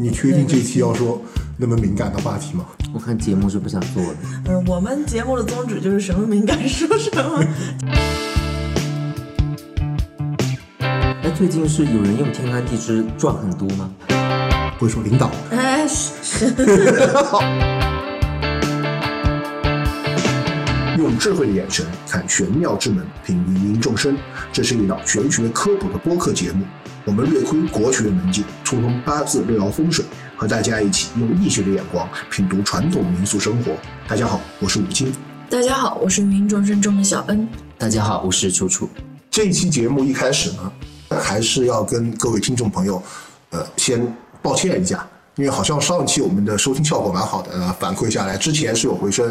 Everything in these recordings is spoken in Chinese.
你确定这期要说那么敏感的话题吗？我看节目是不想做的。嗯，我们节目的宗旨就是什么敏感说什么。哎，最近是有人用天干地支赚很多吗？会说领导，哎，是 用智慧的眼神看玄妙之门，品芸芸众生。这是一档玄学科普的播客节目，我们略窥国学门径，初通八字，六爻风水，和大家一起用易学的眼光品读传统民俗生活。大家好，我是武金。大家好，我是芸芸众生中的小恩。大家好，我是楚楚。这一期节目一开始呢，还是要跟各位听众朋友，呃，先抱歉一下，因为好像上一期我们的收听效果蛮好的，呃，反馈下来之前是有回升，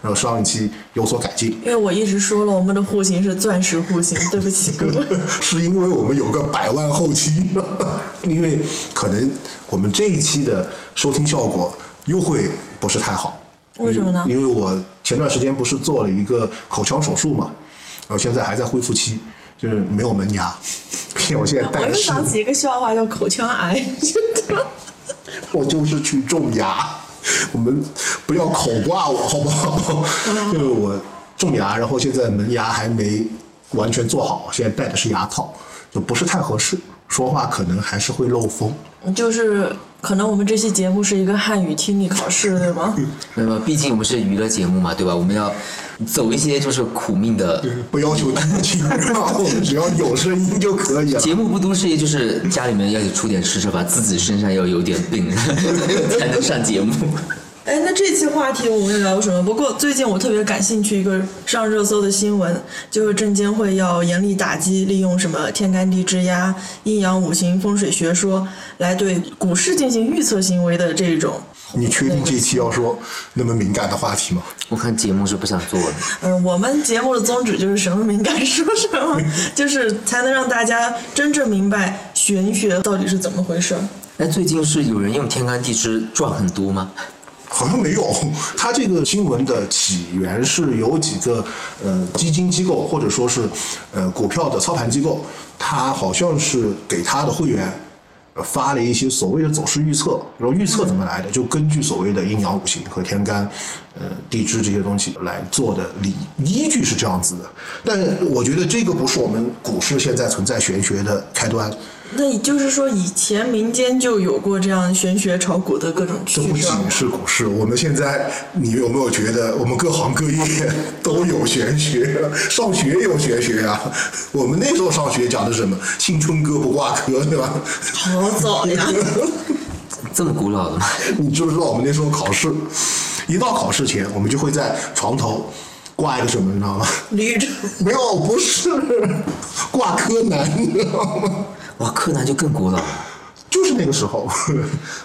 然后上一期有所改进，因为我一直说了，我们的户型是钻石户型，对不起各位。是因为我们有个百万后期，因为可能我们这一期的收听效果又会不是太好。为什么呢因为我前段时间不是做了一个口腔手术嘛，然后现在还在恢复期，就是没有门牙，我现在我又戴的是，想起一个笑话，叫口腔癌，真的。我就是去种牙，我们不要口挂我 好不好？就是我种牙，然后现在门牙还没完全做好，现在戴的是牙套，就不是太合适，说话可能还是会漏风。就是可能我们这期节目是一个汉语听力考试，对吗？没有，毕竟我们是娱乐节目嘛，对吧？我们要走一些就是苦命的不要求听清，我们只要有声音就可以了。节目，不都是就是家里面要出点施舍吧，自己身上要有点病 才能上节目。哎，那这期话题我们聊什么？不过最近我特别感兴趣一个上热搜的新闻，就是证监会要严厉打击利用什么天干地支呀、阴阳五行风水学说来对股市进行预测行为的这种。你确定这期要说那么敏感的话题吗？我看节目是不想做的。嗯，我们节目的宗旨就是什么敏感说什么，就是才能让大家真正明白玄学到底是怎么回事儿。哎，最近是有人用天干地支赚很多吗？好像没有，它这个新闻的起源是有几个呃基金机构或者说是呃股票的操盘机构，它好像是给他的会员呃发了一些所谓的走势预测，然后预测怎么来的，就根据所谓的阴阳五行和天干呃地支这些东西来做的理依据是这样子的，但我觉得这个不是我们股市现在存在玄学的开端，那也就是说，以前民间就有过这样玄学炒股的各种这不趋势。仅是股市，我们现在你有没有觉得我们各行各业都有玄学？上学也有玄学啊！我们那时候上学讲的什么？新春哥不挂科，对吧？好早呀！这么古老的吗？你知不知道我们那时候考试，一到考试前，我们就会在床头挂一个什么，你知道吗？驴着没有，不是挂柯南，你知道吗？哇，柯南就更古老了。就是那个时候，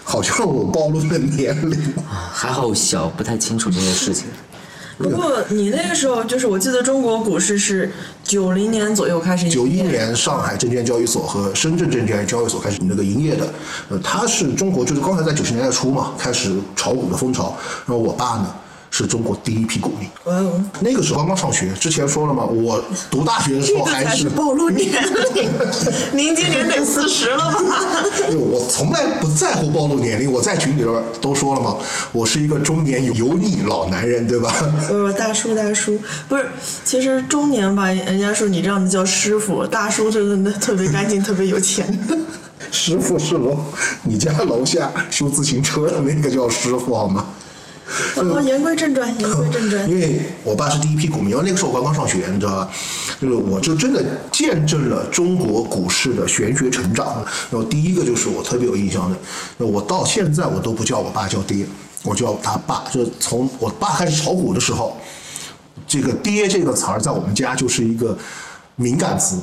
好像我暴露了年龄。还好我小，不太清楚这些事情。不过你那个时候，就是我记得中国股市是九零年左右开始九一年上海证券交易所和深圳证券交易所开始那个营业的，呃，它是中国就是刚才在九十年代初嘛，开始炒股的风潮。然后我爸呢是中国第一批股民，哇哦，那个时候刚刚上学，之前说了嘛，我读大学的时候还是暴露年龄。您今年得四十了吧？我从来不在乎暴露年龄，我在群里边都说了嘛，我是一个中年油油腻老男人，对吧？不是大叔，大叔不是，其实中年吧，人家说你这样的叫师傅，大叔真的特别干净，特别有钱。师傅是楼你家楼下修自行车的那个叫师傅好吗？好，言归正传，言归正传。因为我爸是第一批股民，然后那个时候我刚刚上学，你知道吧？就是我就真的见证了中国股市的玄学成长。然后第一个就是我特别有印象的，那我到现在我都不叫我爸叫爹，我叫他爸。就是从我爸开始炒股的时候，这个“爹”这个词儿在我们家就是一个敏感词。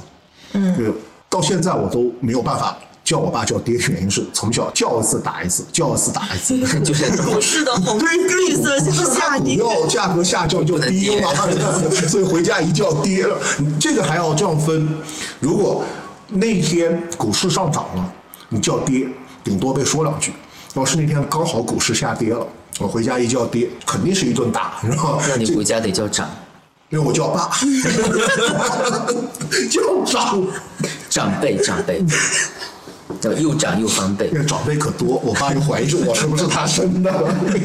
嗯，对，到现在我都没有办法。叫我爸叫爹，原因是从小叫一次打一次，叫一次打一次，就是股市的红绿色向下股跌。票价格下降就跌嘛，所以回家一叫跌了。你这个还要这样分，如果那天股市上涨了，你叫跌，顶多被说两句；要是那天刚好股市下跌了，我回家一叫跌，肯定是一顿打，你知道吗？那你回家得叫长因为我叫爸，叫长。长辈长辈。叫又长又翻倍因。为长辈可多，我爸就怀疑是我是不是他生的。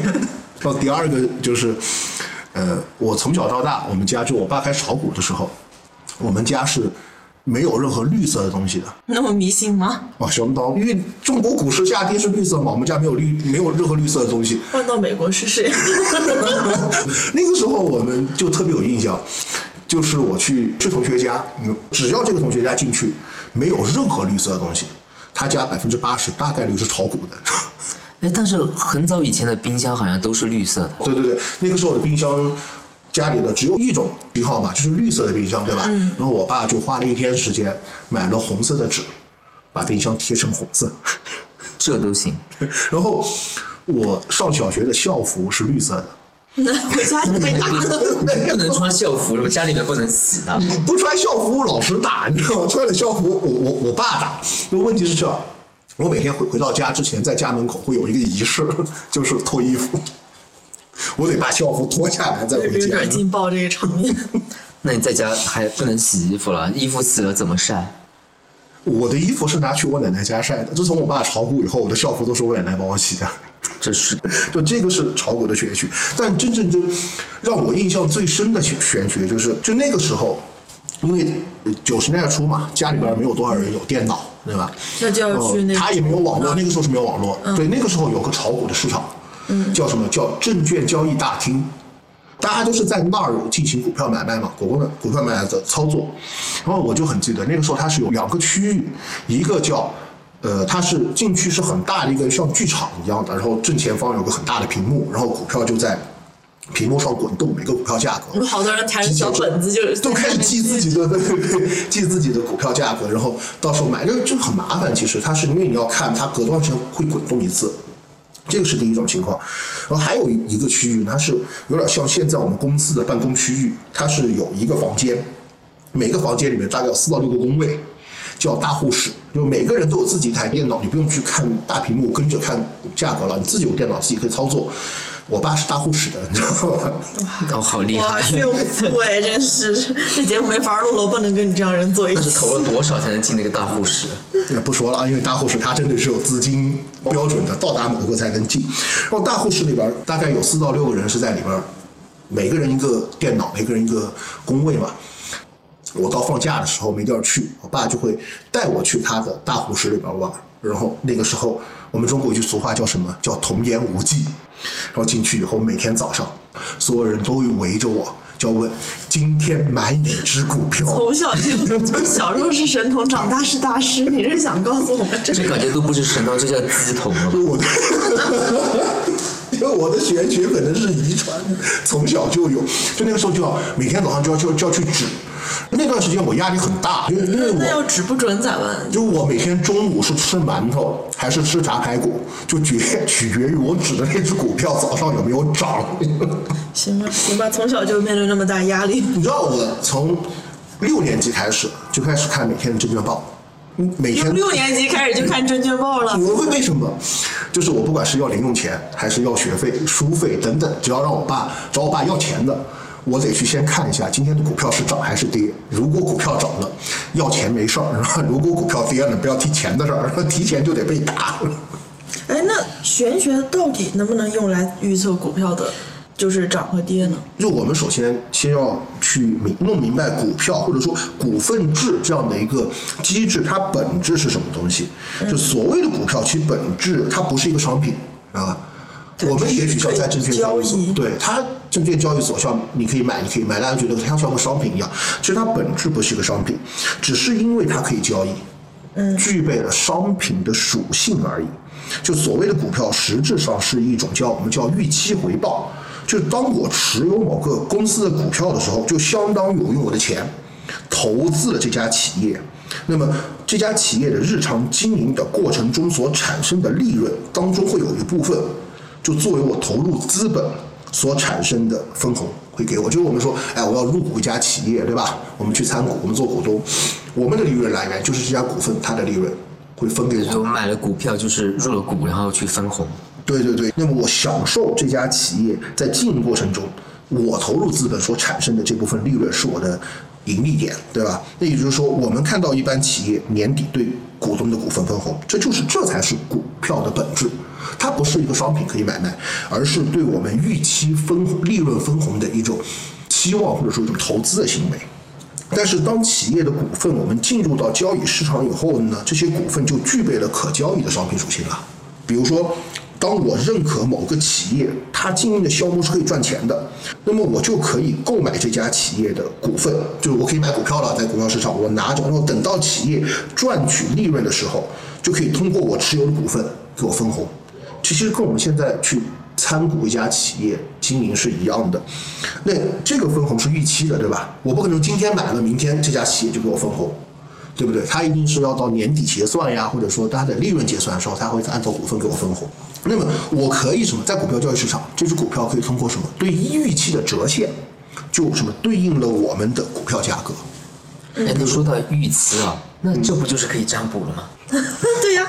然后第二个就是，呃，我从小到大，我们家就我爸开始炒股的时候，我们家是没有任何绿色的东西的。那么迷信吗？啊，相当，因为中国股市下跌是绿色嘛，我们家没有绿，没有任何绿色的东西。换到美国试试。那个时候我们就特别有印象，就是我去去同学家，嗯只要这个同学家进去没有任何绿色的东西，他家百分之八十大概率是炒股的。哎，但是很早以前的冰箱好像都是绿色的。对对对，那个时候的冰箱家里的只有一种型号嘛，就是绿色的冰箱，对吧？然后我爸就花了一天时间买了红色的纸，把冰箱贴成红色。这都行，然后我上小学的校服是绿色的。那回家就被打了。不能穿校服，我家里面不能洗的。不穿校服老师打，你知道吗？穿了校服我我我爸打。那问题是这，我每天回回到家之前，在家门口会有一个仪式，就是脱衣服，我得把校服脱下来再回有家。点劲爆这个场面。那你在家还不能洗衣服了，衣服洗了怎么晒？我的衣服是拿去我奶奶家晒的。自从我爸炒股以后，我的校服都是我奶奶帮我洗的。这是 就这个是炒股的玄学，但真正就让我印象最深的玄玄学就是，就那个时候，因为九十年代初嘛，家里边没有多少人有电脑，对吧？那就要去那个他也没有网络，那个时候是没有网络。对，那个时候有个炒股的市场，叫什么叫证券交易大厅。大家都是在那儿进行股票买卖嘛，股票股票买卖的操作。然后我就很记得那个时候它是有两个区域，一个叫呃，它是进去是很大的一个像剧场一样的，然后正前方有个很大的屏幕，然后股票就在屏幕上滚动，每个股票价格。好多人抬着小本子就 都开始记自己的，对对对，记自己的股票价格，然后到时候买，这这很麻烦。其实它是因为你要看它隔多长时间会滚动一次，这个是第一种情况。然后还有一个区域，它是有点像现在我们公司的办公区域，它是有一个房间，每个房间里面大概有四到六个工位，叫大户室，就每个人都有自己一台电脑，你不用去看大屏幕跟着看价格了，你自己有电脑自己可以操作。我爸是大护士的，你知道吗？哦，好厉，害！炫富哎，真是 这节目没法录了，我不能跟你这样人做一那是起。投了多少才能进那个大护士？也不说了啊，因为大护士他真的是有资金标准的，到达某个才能进。然后大护士里边大概有四到六个人是在里边，每个人一个电脑，每个人一个工位嘛。我到放假的时候没地儿去，我爸就会带我去他的大护士里边玩。然后那个时候，我们中国有句俗话叫什么？叫童言无忌。然后进去以后，每天早上，所有人都会围着我，就要问今天买哪只股票。从小就从小时候是神童，长大是大师。你是想告诉我们这这感觉都不是神童，这叫鸡童了 因为我的玄学可能是遗传，从小就有，就那个时候就要每天早上就要就要就要去指，那段时间我压力很大，因为因为那要我。指不准咋办？就我每天中午是吃馒头还是吃炸排骨，就决取决于我指的那只股票早上有没有涨。行吧，行吧，从小就面对那么大压力，你知道我从六年级开始就开始看每天的证券报，嗯每天六年级开始就看证券报了。我会为什么？就是我不管是要零用钱，还是要学费、书费等等，只要让我爸找我爸要钱的，我得去先看一下今天的股票是涨还是跌。如果股票涨了，要钱没事儿；如果股票跌了，不要提钱的事儿，提钱就得被打。哎，那玄学到底能不能用来预测股票的，就是涨和跌呢？就我们首先先要去明弄明白股票或者说股份制这样的一个机制，它本质是什么东西？就所谓的股票，其实本质它不是一个商品，知道吧？我们也许像在证券交易所，对它证券交易所像你可以买，你可以买，大家觉得它像个商品一样，其实它本质不是一个商品，只是因为它可以交易，嗯，具备了商品的属性而已。就所谓的股票，实质上是一种叫我们叫预期回报。就是当我持有某个公司的股票的时候，就相当于我用我的钱投资了这家企业。那么这家企业的日常经营的过程中所产生的利润当中，会有一部分就作为我投入资本所产生的分红会给我。就是我们说，哎，我要入股一家企业，对吧？我们去参股，我们做股东，我们的利润来源就是这家股份它的利润会分给我。我买了股票就是入了股，然后去分红。对对对，那么我享受这家企业在经营过程中，我投入资本所产生的这部分利润是我的盈利点，对吧？那也就是说，我们看到一般企业年底对股东的股份分红，这就是这才是股票的本质。它不是一个商品可以买卖，而是对我们预期分利润分红的一种期望或者说一种投资的行为。但是当企业的股份我们进入到交易市场以后呢，这些股份就具备了可交易的商品属性了。比如说，当我认可某个企业它经营的项目是可以赚钱的，那么我就可以购买这家企业的股份，就是我可以买股票了，在股票市场我拿着，然后等到企业赚取利润的时候，就可以通过我持有的股份给我分红。这其实跟我们现在去参股一家企业经营是一样的，那这个分红是预期的，对吧？我不可能今天买了，明天这家企业就给我分红，对不对？它一定是要到年底结算呀，或者说它的利润结算的时候，它会按照股份给我分红。那么我可以什么？在股票交易市场，这只股票可以通过什么？对预期的折现，就什么对应了我们的股票价格。哎，你说到预期啊，那这不就是可以占卜了吗？对呀，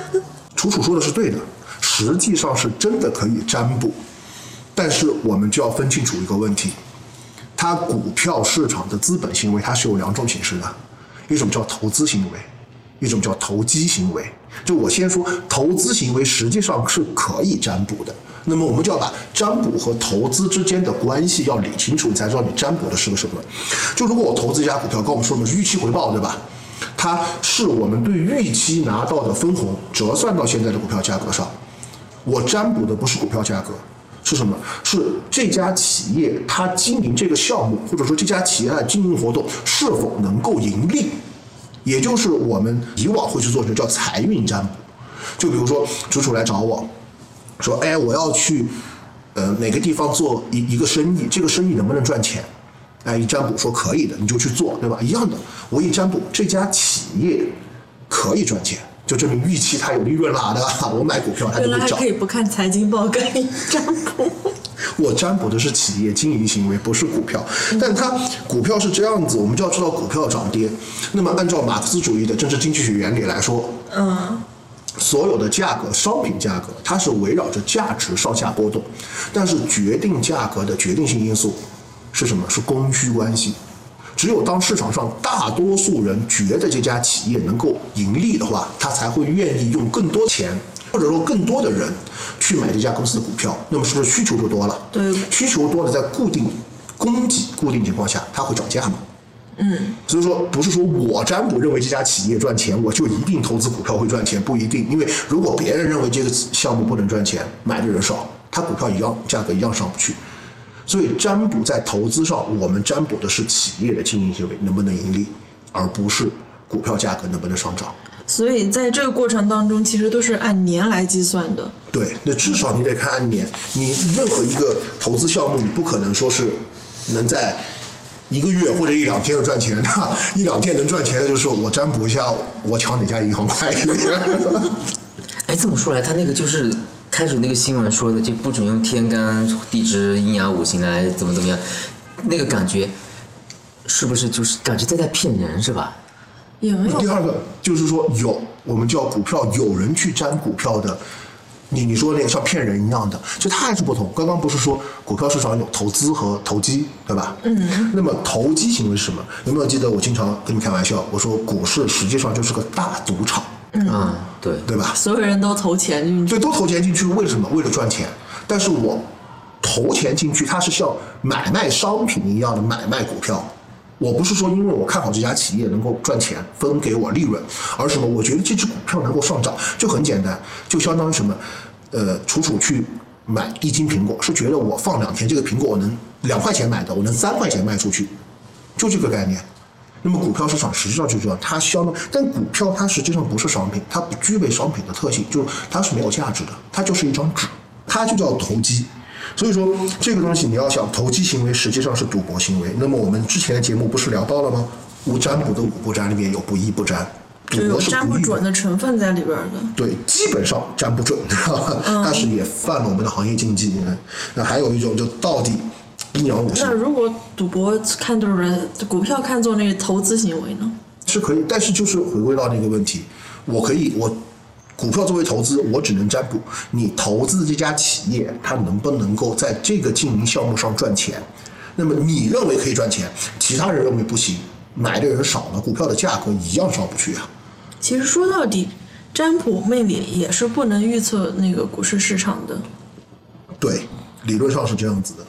楚楚说的是对的。实际上是真的可以占卜，但是我们就要分清楚一个问题：它股票市场的资本行为它是有两种形式的，一种叫投资行为，一种叫投机行为。就我先说，投资行为实际上是可以占卜的。那么我们就要把占卜和投资之间的关系要理清楚，你才知道你占卜的是个什么。就如果我投资一家股票，跟我们说的是预期回报，对吧？它是我们对预期拿到的分红折算到现在的股票价格上。我占卜的不是股票价格，是什么？是这家企业它经营这个项目，或者说这家企业的经营活动是否能够盈利，也就是我们以往会去做的叫财运占卜。就比如说，楚楚来找我，说：“哎，我要去呃哪个地方做一一个生意，这个生意能不能赚钱？”哎，一占卜说可以的，你就去做，对吧？一样的，我一占卜这家企业可以赚钱。就证明预期它有利润了，对吧？我买股票它就会涨。可以不看财经报可以占卜。我占卜的是企业经营行为，不是股票。但它股票是这样子，我们就要知道股票涨跌。那么按照马克思主义的政治经济学原理来说，嗯，所有的价格，商品价格它是围绕着价值上下波动，但是决定价格的决定性因素是什么？是供需关系。只有当市场上大多数人觉得这家企业能够盈利的话，他才会愿意用更多钱，或者说更多的人去买这家公司的股票。那么是不是需求就多了？对，需求多了，在固定供给固定情况下，它会涨价嘛？嗯，所以说不是说我占卜认为这家企业赚钱，我就一定投资股票会赚钱，不一定。因为如果别人认为这个项目不能赚钱，买的人少，它股票一样价格一样上不去。所以占卜在投资上，我们占卜的是企业的经营行为能不能盈利，而不是股票价格能不能上涨。所以在这个过程当中，其实都是按年来计算的。对，那至少你得看按年。你任何一个投资项目，你不可能说是能在一个月或者一两天就赚钱的。一两天能赚钱的，就是我占卜一下，我抢哪家银行 快一点。哎，这么说来，他那个就是。开始那个新闻说的就不准用天干地支阴阳五行来怎么怎么样，那个感觉是不是就是感觉在在骗人是吧？也没有。第二个就是说有我们叫股票有人去占股票的，你你说那个像骗人一样的，就它还是不同。刚刚不是说股票市场有投资和投机对吧？嗯。那么投机行为是什么？有没有记得我经常跟你开玩笑，我说股市实际上就是个大赌场。嗯，对，对吧？所有人都投钱进去，对，都投钱进去，为什么？为了赚钱。但是我投钱进去，它是像买卖商品一样的买卖股票。我不是说因为我看好这家企业能够赚钱，分给我利润，而什么？我觉得这只股票能够上涨，就很简单，就相当于什么？呃，楚楚去买一斤苹果，是觉得我放两天，这个苹果我能两块钱买的，我能三块钱卖出去，就这个概念。那么股票市场实际上就这样，它相当，但股票它实际上不是商品，它不具备商品的特性，就是它是没有价值的，它就是一张纸，它就叫投机。所以说这个东西你要想投机行为实际上是赌博行为。那么我们之前的节目不是聊到了吗？五占卜的五不占里面有不义不占，赌博是占不准的成分在里边的。对，基本上占不准，但是也犯了我们的行业禁忌。那还有一种就到底。那如果赌博看作人，股票看作那个投资行为呢？是可以，但是就是回归到那个问题，我可以，我股票作为投资，我只能占卜你投资的这家企业，它能不能够在这个经营项目上赚钱？那么你认为可以赚钱，其他人认为不行，买的人少了，股票的价格一样上不去啊。其实说到底，占卜魅力也是不能预测那个股市市场的。对，理论上是这样子的。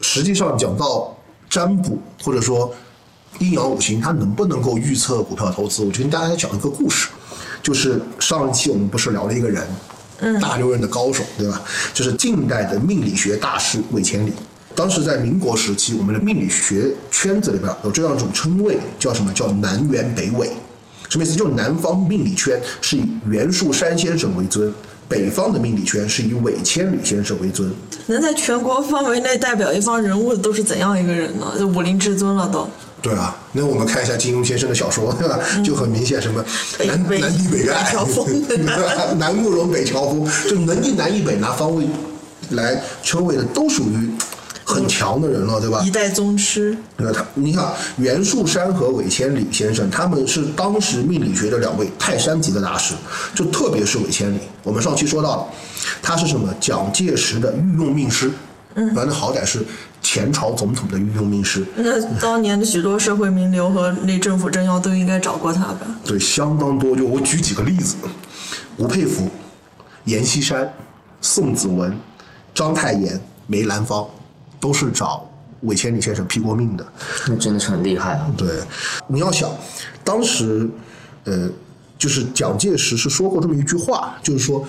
实际上讲到占卜或者说阴阳五行，它能不能够预测股票投资？我就跟大家讲一个故事，就是上一期我们不是聊了一个人，嗯，大牛人的高手，对吧？就是近代的命理学大师韦千里。当时在民国时期，我们的命理学圈子里边有这样一种称谓，叫什么叫南辕北纬？什么意思？就南方命理圈是以袁树山先生为尊，北方的命理圈是以韦千里先生为尊。能在全国范围内代表一方人物的都是怎样一个人呢？就武林至尊了都。对啊，那我们看一下金庸先生的小说，对吧？就很明显，什么南北南帝北丐，北乔峰南慕容北乔峰，就能一南一北拿方位来称谓的，都属于很强的人了，对吧？一代宗师。那他，你看袁树山和韦千里先生，他们是当时命理学的两位泰山级的大师，就特别是韦千里，我们上期说到了，他是什么蒋介石的御用命师，嗯，反正好歹是前朝总统的御用命师，那当年的许多社会名流和那政府政要都应该找过他吧？对，相当多。就我举几个例子，吴佩孚、阎锡山、宋子文、章太炎、梅兰芳，都是找韦千里先生批过命的。那真的是很厉害啊！对，你要想，当时，呃，就是蒋介石是说过这么一句话，就是说，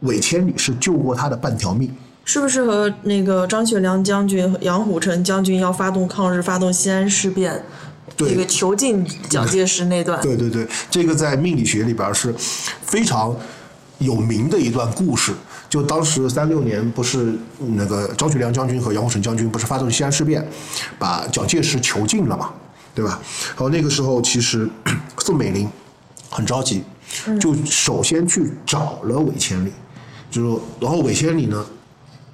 韦千里是救过他的半条命。是不是和那个张学良将军、杨虎城将军要发动抗日、发动西安事变，对这个囚禁蒋介石那段？对对对，这个在命理学里边是非常有名的一段故事。就当时三六年，不是那个张学良将军和杨虎城将军不是发动西安事变，把蒋介石囚禁了嘛，对吧？然后那个时候，其实 宋美龄很着急，就首先去找了韦千里，就说，然后韦千里呢，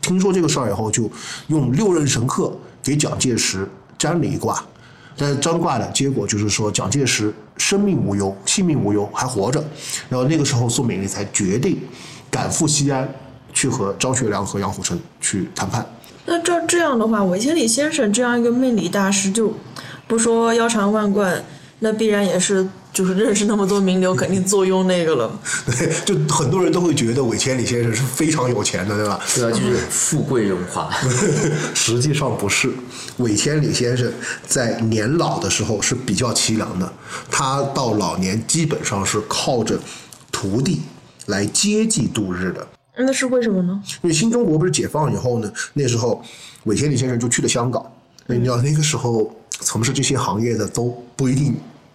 听说这个事儿以后，就用六壬神课给蒋介石占了一卦。但是占卦的结果就是说，蒋介石生命无忧，性命无忧，还活着。然后那个时候，宋美龄才决定赶赴西安，去和张学良和杨虎城去谈判。那照这样的话，韦千里先生这样一个命理大师，就不说腰缠万贯，那必然也是就是认识那么多名流，肯定坐拥那个了。对，就很多人都会觉得韦千里先生是非常有钱的，对吧？对啊，就是富贵荣华。实际上不是，韦千里先生在年老的时候是比较凄凉的，他到老年基本上是靠着徒弟来接济度日的。那是为什么呢？因为新中国不是解放以后呢，那时候韦千里先生就去了香港。那你知道那个时候从事这些行业的都不一定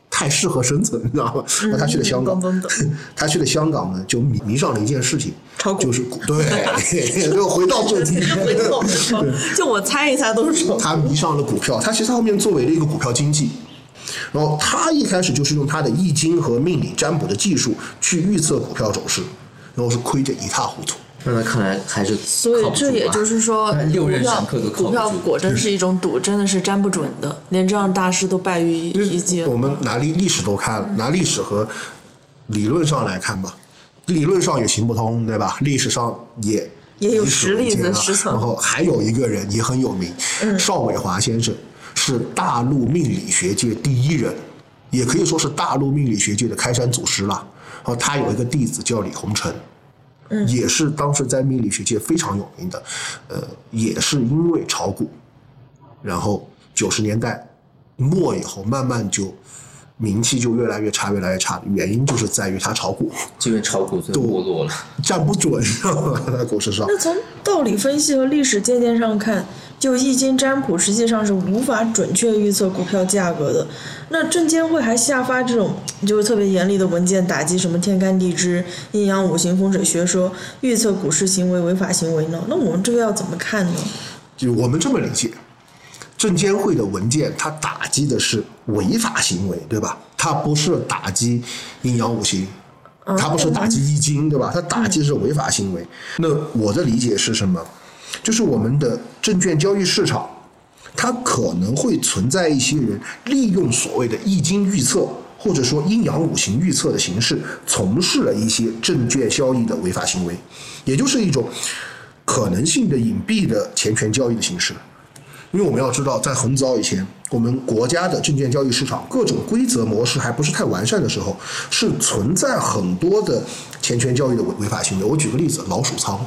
太适合生存，你知道吗？那他去了香港 他去了香港呢，就迷迷上了一件事情，炒股就是股对 就回到正题，就我猜一下都是什么？他迷上了股票，他其实他后面作为了一个股票经济，然后他一开始就是用他的易经和命理占卜的技术去预测股票走势，然后是亏得一塌糊涂。那他看来还是所以这也就是说，六壬股票上课都靠股票。果真是一种赌，真的是沾不准的，连这样大师都败于一击。我们拿历历史都看了，拿历史和理论上来看吧，理论上也行不通，对吧？历史上也也有实例子为鉴了实存然后还有一个人也很有名，邵伟华先生是大陆命理学界第一人，也可以说是大陆命理学界的开山祖师了。然后他有一个弟子叫李洪成。也是当时在命理学界非常有名的，呃，也是因为炒股，然后九十年代末以后，慢慢就名气就越来越差，越来越差。原因就是在于他炒股就因为炒股最后没落了。站不准，知道吗？在股市上。那从道理分析和历史借鉴上看，就易经占卜实际上是无法准确预测股票价格的。那证监会还下发这种就是特别严厉的文件，打击什么天干地支、阴阳五行、风水学说，预测股市行为违法行为呢？那我们这个要怎么看呢？就我们这么理解，证监会的文件它打击的是违法行为，对吧？它不是打击阴阳五行，它不是打击易经，对吧？它打击的是违法行为。那我的理解是什么？就是我们的证券交易市场，它可能会存在一些人利用所谓的易经预测。或者说阴阳五行预测的形式，从事了一些证券交易的违法行为，也就是一种可能性的隐蔽的钱权交易的形式。因为我们要知道，在很早以前，我们国家的证券交易市场各种规则模式还不是太完善的时候，是存在很多的钱权交易的违违法行为。我举个例子，老鼠仓。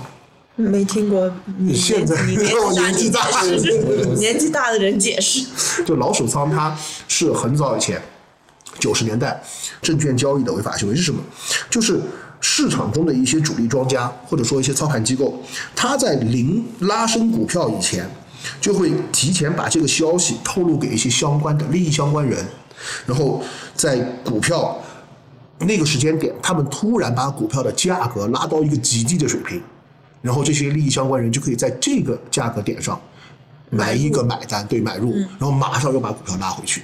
没听过，你现在你我年纪大 年纪大的人解释。就老鼠仓，它是很早以前，九十年代证券交易的违法行为是什么？就是市场中的一些主力庄家或者说一些操盘机构，他在零拉升股票以前，就会提前把这个消息透露给一些相关的利益相关人，然后在股票那个时间点，他们突然把股票的价格拉到一个极低的水平。然后这些利益相关人就可以在这个价格点上买一个买单，对买入，然后马上又把股票拉回去，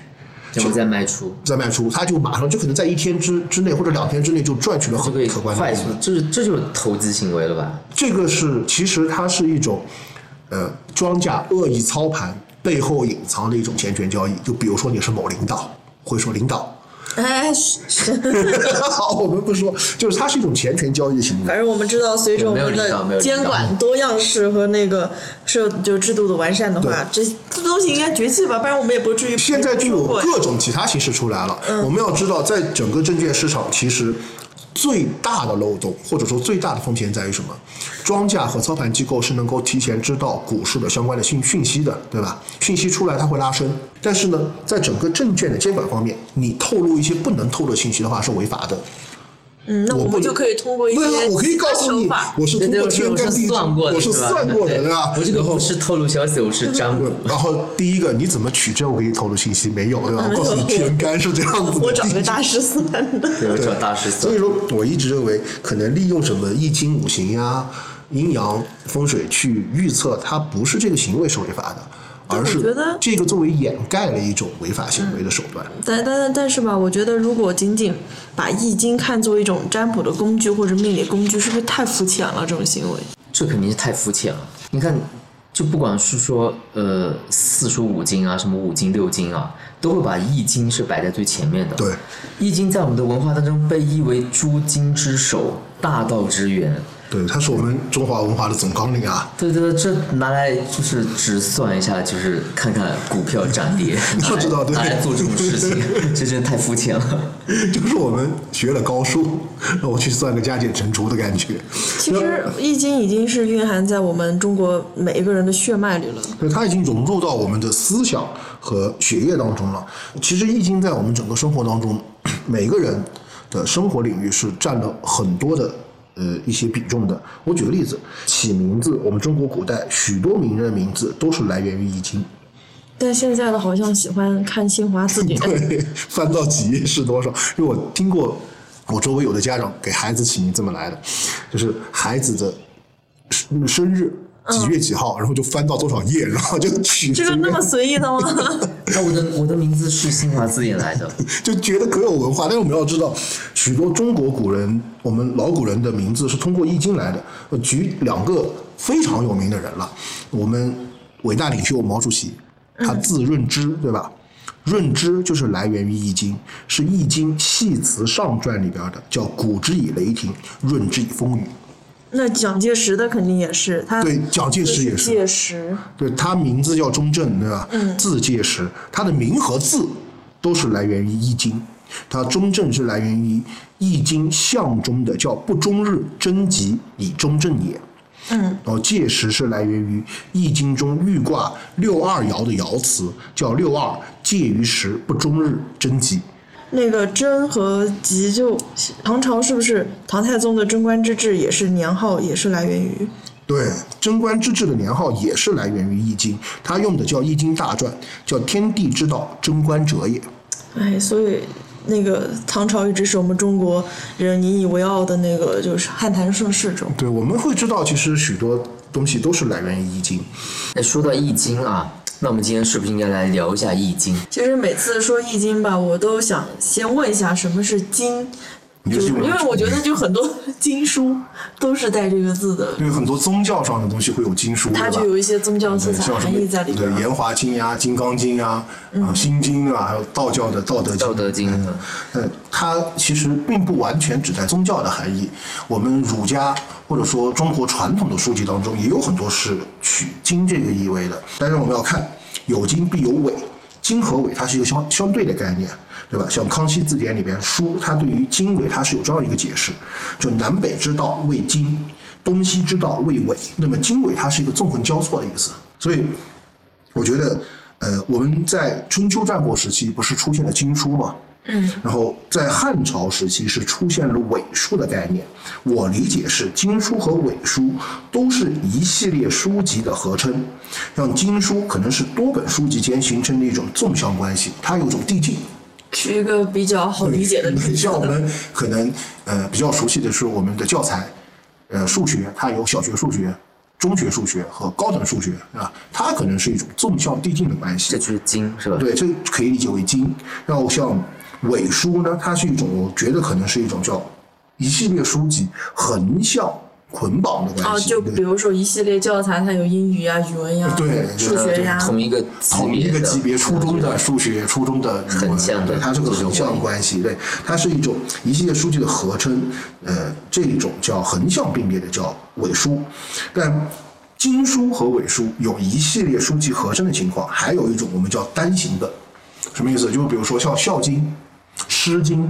然后再卖出，再卖出，他就马上就可能在一天之之内或者两天之内就赚取了很可观的快速，这是这就是投资行为了吧？这个是其实它是一种呃庄家恶意操盘背后隐藏的一种钱权交易。就比如说你是某领导，会说领导，哎，是是 好，我们不说，就是它是一种钱权交易的行为。反正我们知道，随着我们的监管多样式和那个社就制度的完善的话，这这东西应该绝迹吧？不然我们也不至于现在就有各种其他形式出来了。我们要知道，在整个证券市场，其实最大的漏洞或者说最大的风险在于什么？庄家和操盘机构是能够提前知道股市的相关的信讯息的，对吧？讯息出来它会拉升，但是呢，在整个证券的监管方面，你透露一些不能透露信息的话是违法的。嗯，那我们就可以通过一对些啊，我可以告诉你手法，我是通过天干地支，算过的，我是吧算过的，对对吧？我这个不是透露消息，我是占卜。然后第一个，你怎么取证？我给你透露信息没有，对吧？我告诉你天干是这样子的。我找个大师算的。对，我找大师算所以。说我一直认为，可能利用什么易经、五行呀、阴阳、风水去预测，它不是这个行为是违法的，而是我觉得这个作为掩盖了一种违法行为的手段。但但但是吧，我觉得如果仅仅把易经看作一种占卜的工具或者命理工具，是不是太肤浅了？这种行为，这肯定是太肤浅了。你看，就不管是说呃四书五经啊，什么五经六经啊，都会把易经是摆在最前面的。对，易经在我们的文化当中被译为诸经之首、大道之源。对，它是我们中华文化的总纲领啊。对对对，这拿来就是只算一下，就是看看股票涨跌，要知道对拿来做这种事情，这真的太肤浅了。就是我们学了高数，让我去算个加减乘除的感觉。其实易经已经是蕴含在我们中国每一个人的血脉里了。对，它已经融入到我们的思想和血液当中了。其实《易经》在我们整个生活当中，每个人的生活领域是占了很多的呃一些比重的。我举个例子，起名字，我们中国古代许多名人的名字都是来源于《易经》。但现在的好像喜欢看新华字典，对，翻到几页是多少？因为我听过，我周围有的家长给孩子起名这么来的，就是孩子的生生日几月几号，然后就翻到多少页，然后就取这个那么随意的吗？那我的我的名字是新华字典来的，就觉得可有文化。但是我们要知道，许多中国古人，我们老古人的名字是通过《易经》来的。我举两个非常有名的人了，我们伟大领袖毛主席，他字润之，对吧？润之就是来源于《易经》，是《易经系辞上传》里边的，叫“古之以雷霆，润之以风雨那蒋介石的肯定也是，他对蒋介石也是介石，”。对他名字叫中正，对吧？嗯字介石，他的名和字都是来源于《易经》。他中正是来源于《易经》象中的叫“不终日，贞吉，以中正也”。嗯，然后介石是来源于《易经》中豫卦六二爻的爻辞，叫“六二，介于时，不终日，贞吉”。那个贞和吉就唐朝是不是唐太宗的贞观之治也是年号也是来源于？对，贞观之治的年号也是来源于《易经》，他用的叫《易经大传》，叫“天地之道，贞观者也”。哎，所以那个唐朝一直是我们中国人引以为傲的那个就是汉唐盛世中。对，我们会知道，其实许多东西都是来源于《易经》。哎，说到易经啊，那我们今天是不是应该来聊一下易经？其实每次说易经吧，我都想先问一下什么是经，因为我觉得就很多 经书都是带这个字的，因为很多宗教上的东西会有经书，它就有一些宗教色彩含义在里面。对。《延华经》呀，《金刚经》呀，啊，《心经》啊，还有道教的《道德经》。道德经嗯呃，它其实并不完全只带宗教的含义。我们儒家或者说中国传统的书籍当中，也有很多是取经这个意味的。但是我们要看有经必有纬，经和纬它是一个相相对的概念，对吧？像《康熙字典》里边书，它对于经纬它是有这样一个解释，就南北之道为经，东西之道为纬。那么经纬它是一个纵横交错的意思，所以我觉得，呃，我们在春秋战国时期不是出现了经书吗？嗯，然后在汉朝时期是出现了纬书的概念。我理解是经书和纬书都是一系列书籍的合称，像经书可能是多本书籍间形成的一种纵向关系，它有种递进。举一个比较好理解的例子，像我们可能呃比较熟悉的是我们的教材，呃数学它有小学数学、中学数学和高等数学啊，它可能是一种纵向递进的关系。这就是经是吧？对，这可以理解为经。然后像伪书呢，它是一种，我觉得可能是一种叫一系列书籍横向捆绑的关哦，系。就比如说一系列教材，它有英语呀、语文呀、对数学呀，同一个同一个级别，初中的数学，初中的语文横向的对，它是个横向关系关系，对，它是一种一系列书籍的合称，呃，这种叫横向并列的叫伪书，但经书和伪书有一系列书籍合称的情况，还有一种我们叫单行本，什么意思？就比如说像《孝经》《诗经》，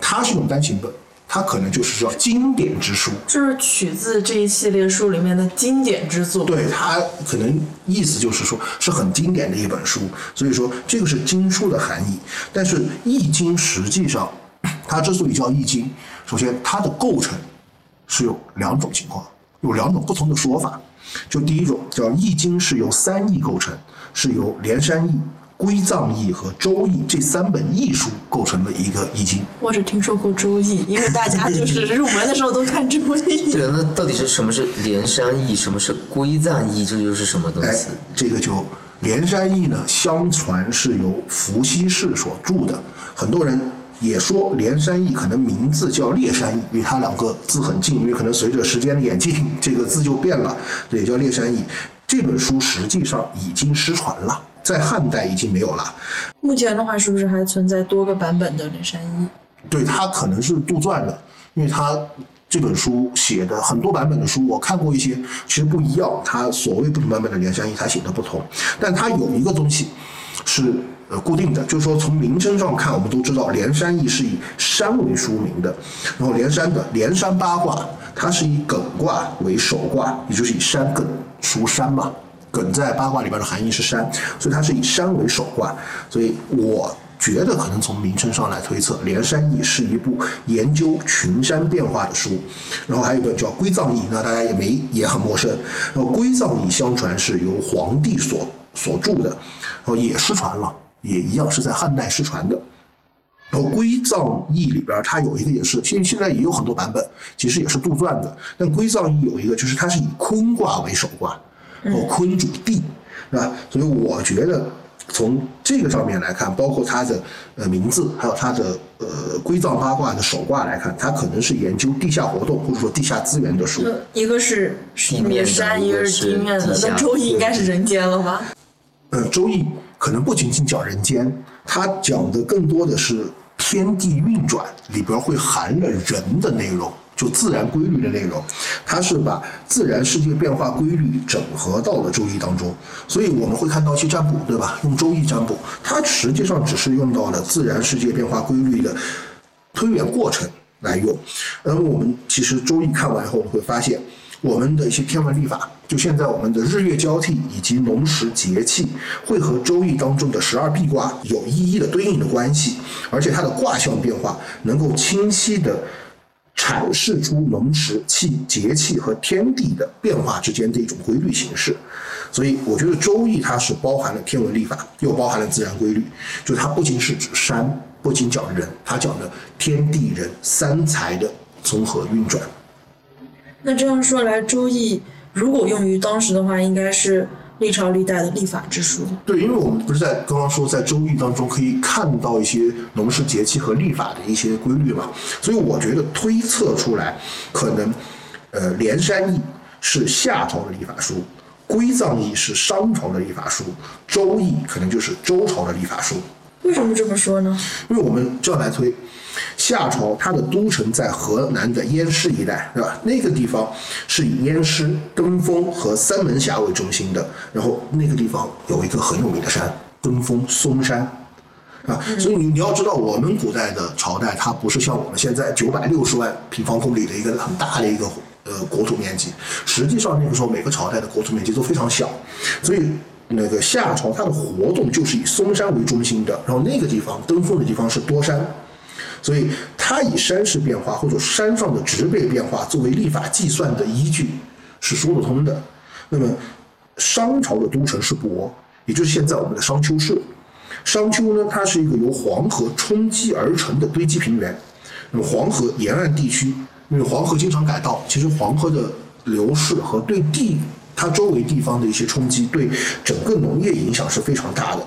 它是一种单行本，它可能就是叫经典之书，就是取自这一系列书里面的经典之作。对它可能意思就是说是很经典的一本书，所以说这个是经书的含义。但是易经实际上，它之所以叫易经，首先它的构成是有两种情况，有两种不同的说法。就第一种叫易经是由三易构成，是由连山易、归藏易和周易这三本易书构成了一个易经。我只听说过《周易》，因为 大家就是入门的时候都看《周易》。对，那到底是什么是连山易，什么是归藏易？这又是什么东哎西？，这个就连山易呢，相传是由伏羲氏所著的，很多人也说连山易可能名字叫列山易，因为它两个字很近，因为可能随着时间的演进，这个字就变了，对，也叫列山易。这本书实际上已经失传了，在汉代已经没有了。目前的话，是不是还存在多个版本的《连山易》？对，它可能是杜撰的，因为它这本书写的很多版本的书，我看过一些，其实不一样。它所谓不同版本的连山易，它写的不同，但它有一个东西是呃固定的，就是说从名称上看，我们都知道连山易是以山为书名的，然后连山的连山八卦，它是以艮卦为首卦，也就是以山艮属山嘛。艮在八卦里边的含义是山，所以它是以山为首卦。所以我觉得可能从名称上来推测，《连山易》是一部研究群山变化的书。然后还有一本叫《归藏易》，那大家也没也很陌生。然后《归藏易》相传是由皇帝所所著的，然后也失传了，也一样是在汉代失传的。然后《归藏易》里边，它有一个也是，现现在也有很多版本，其实也是杜撰的。但《归藏易》有一个，就是它是以坤卦为首卦，然后坤主地，是吧？所以我觉得从这个上面来看，包括它的呃名字，还有它的呃归藏八卦的首卦来看，它可能是研究地下活动或者说地下资源的书。呃一个是地面的山，一一个个是地面的。那《周易》应该是人间了吧？呃，《周易》可能不仅仅讲人间，它讲的更多的是天地运转，里边会含了人的内容，就自然规律的内容。它是把自然世界变化规律整合到了《周易》当中，所以我们会看到一些占卜，对吧？用《周易》占卜，它实际上只是用到了自然世界变化规律的推演过程来用。而我们其实《周易》看完以后，我们会发现。我们的一些天文历法，就现在我们的日月交替以及农时节气，会和《周易》当中的十二辟卦有一一的对应的关系，而且它的卦象变化能够清晰的阐释出农时气、节气和天地的变化之间的一种规律形式。所以，我觉得《周易》它是包含了天文历法，又包含了自然规律，就它不仅是指山，不仅讲人，它讲的天地人三才的综合运转。那这样说来，《周易》如果用于当时的话，应该是历朝历代的历法之书。对，因为我们不是在刚刚说，在《周易》当中可以看到一些农事节气和历法的一些规律嘛，所以我觉得推测出来，可能，呃，《连山易》是夏朝的历法书，《归藏易》是商朝的历法书，《周易》可能就是周朝的历法书。为什么这么说呢？因为我们这样来推，夏朝它的都城在河南的偃师一带，是吧？那个地方是以偃师、登封和三门峡为中心的，然后那个地方有一个很有名的山——登封嵩山。啊，所以你你要知道，我们古代的朝代，它不是像我们现在九百六十万平方公里的一个很大的一个呃国土面积，实际上那个时候每个朝代的国土面积都非常小，所以那个夏朝它的活动就是以嵩山为中心的，然后那个地方登封的地方是多山，所以它以山势变化或者山上的植被变化作为立法计算的依据是说得通的。那么商朝的都城是亳，也就是现在我们的商丘市。商丘呢，它是一个由黄河冲积而成的堆积平原。那么黄河沿岸地区，因为黄河经常改道，其实黄河的流逝和对地它周围地方的一些冲击，对整个农业影响是非常大的。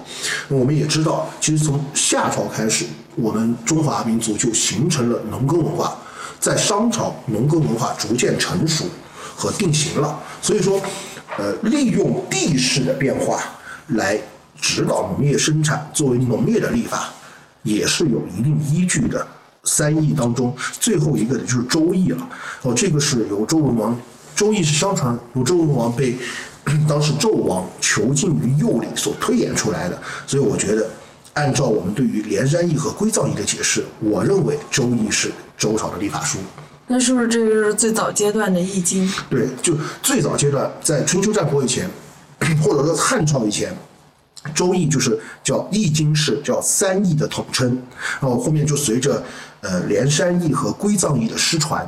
那我们也知道，其实从夏朝开始，我们中华民族就形成了农耕文化，在商朝，农耕文化逐渐成熟和定型了。所以说，呃，利用地势的变化来。指导农业生产作为农业的立法，也是有一定依据的。三易当中最后一个的就是《周易》了。哦，这个是由周文王，《周易》是相传由周文王被 当时纣王囚禁于釉里所推演出来的。所以我觉得，按照我们对于连山易和归藏易的解释，我认为《周易》是周朝的立法书。那是不是这个是最早阶段的《易经》？对，就最早阶段，在春秋战国以前，或者说汉朝以前。周易就是叫易经是叫三易的统称，然后后面就随着呃连山易和归藏易的失传，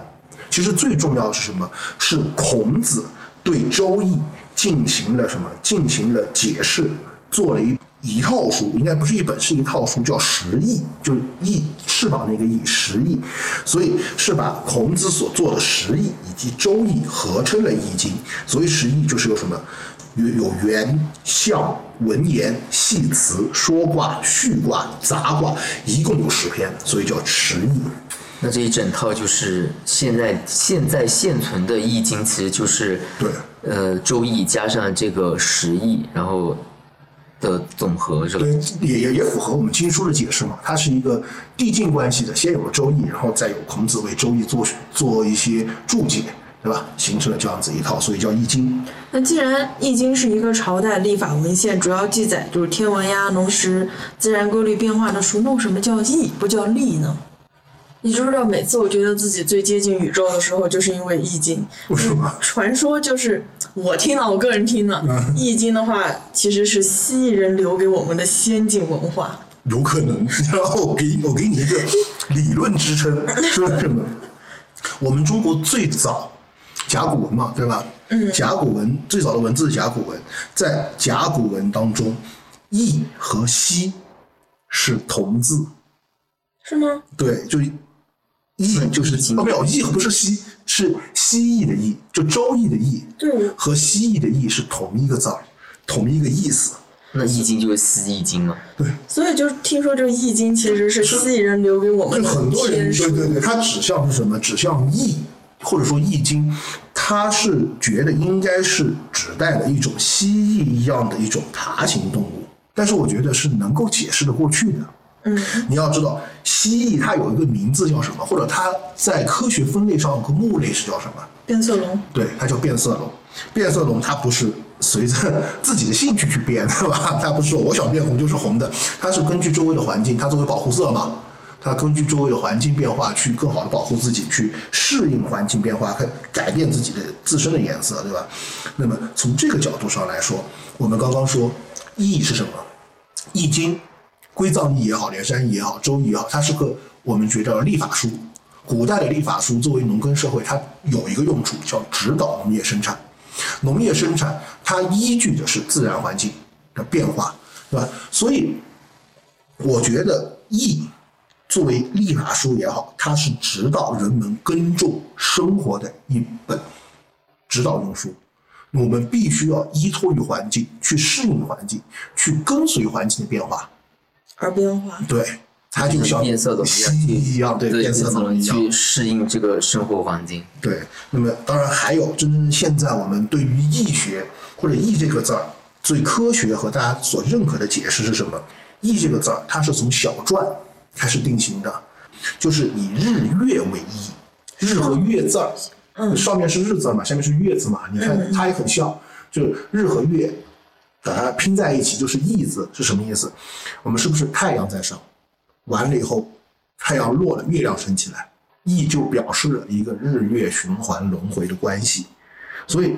其实最重要的是什么？是孔子对周易进行了什么？进行了解释，做了一一套书，应该不是一本，是一套书，叫十易，就是易翅膀那个易十易，所以是把孔子所做的十易以及周易合称了易经，所以十易就是有什么？有有原、象、文言、系辞、说卦、序卦、杂卦，一共有十篇，所以叫十易。那这一整套就是现在现在现存的易经，其实就是对，呃，周易加上这个十易，然后的总和是吧？对，也也也符合我们经书的解释嘛。它是一个递进关系的，先有了周易，然后再有孔子为周易做做一些注解。对吧？形成了这样子一套，所以叫《易经》。那既然《易经》是一个朝代历法文献，主要记载就是天文呀、农时、自然规律变化的书，那为什么叫易不叫历呢？你知不知道，每次我觉得自己最接近宇宙的时候，就是因为《易经》。为什么？传说就是我听了，我个人听了，《易经》的话其实是西人留给我们的先进文化。有可能。然后我给我给你一个理论支撑，说什么？我们中国最早。甲骨文嘛，对吧？嗯。甲骨文最早的文字是甲骨文，在甲骨文当中，易和西是同字。是吗？对，就易就是哦，没有易不是西，是蜥蜴的蜴，就周易的易。对。和蜥蜴的易是同一个字儿，同一个意思。那易经就是蜥易经嘛？对。所以就听说这个易经其实是蜥蜴人留给我们的很多人对对对，它指向是什么？指向易。或者说《易经》，它是觉得应该是指代了一种蜥蜴一样的一种爬行动物，但是我觉得是能够解释的过去的。嗯，你要知道，蜥蜴它有一个名字叫什么？或者它在科学分类上有个目类是叫什么？变色龙。对，它叫变色龙。变色龙它不是随着自己的兴趣去变，对吧？它不是说我想变红就是红的，它是根据周围的环境，它作为保护色嘛。它根据周围的环境变化，去更好的保护自己，去适应环境变化，改改变自己的自身的颜色，对吧？那么从这个角度上来说，我们刚刚说易是什么？易经、归藏易也好，连山易也好，周易也好，它是个我们觉得立法书。古代的立法书作为农耕社会，它有一个用处叫指导农业生产。农业生产它依据的是自然环境的变化，对吧？所以我觉得易。作为立法书也好，它是指导人们耕种生活的一本指导用书。我们必须要依托于环境，去适应环境，去跟随环境的变化而变化。对，它就像变色龙一样，对，变色龙一样去适应这个生活环境。对，那么当然还有，真正现在我们对于易学或者易这个字儿最科学和大家所认可的解释是什么？易这个字儿，它是从小篆。开始定型的，就是以日月为易，日和月字儿，嗯，上面是日字嘛，下面是月字嘛，你看它也很像，就是日和月把它拼在一起就是义字，是什么意思？我们是不是太阳在上，完了以后太阳落了，月亮升起来，义就表示了一个日月循环轮回的关系，所以。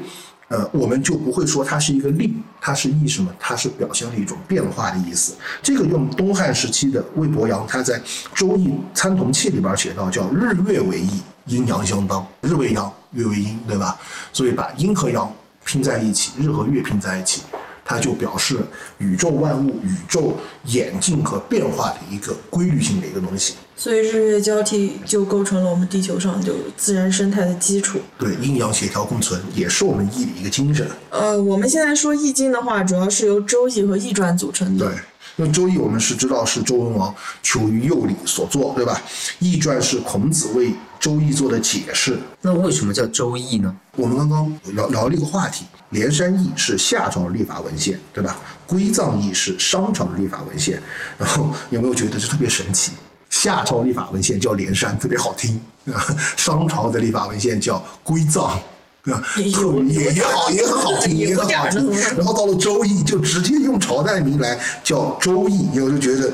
呃，我们就不会说它是一个力，它是意什么？它是表现了一种变化的意思。这个用东汉时期的魏伯阳他在《周易参同契》里边写到，叫日月为阴，阴阳相当，日为阳，月为阴，对吧？所以把阴和阳拼在一起，日和月拼在一起。它就表示宇宙万物、宇宙演进和变化的一个规律性的一个东西。所以日月交替就构成了我们地球上就自然生态的基础。对，阴阳协调共存也是我们易的一个精神。呃，我们现在说易经的话，主要是由周易和易传组成的。对。那《周易》我们是知道是周文王求于右礼所作，对吧？《易传》是孔子为《周易》做的解释。那为什么叫《周易》呢？我们刚刚聊聊了一个话题，《连山易》是夏朝的历法文献，对吧？《归藏易》是商朝的历法文献。然后有没有觉得这特别神奇？夏朝历法文献叫连山，特别好听；商朝的历法文献叫归藏。对吧？也也好，也很好听，也很好听。然后到了周易，就直接用朝代名来叫周易，我就觉得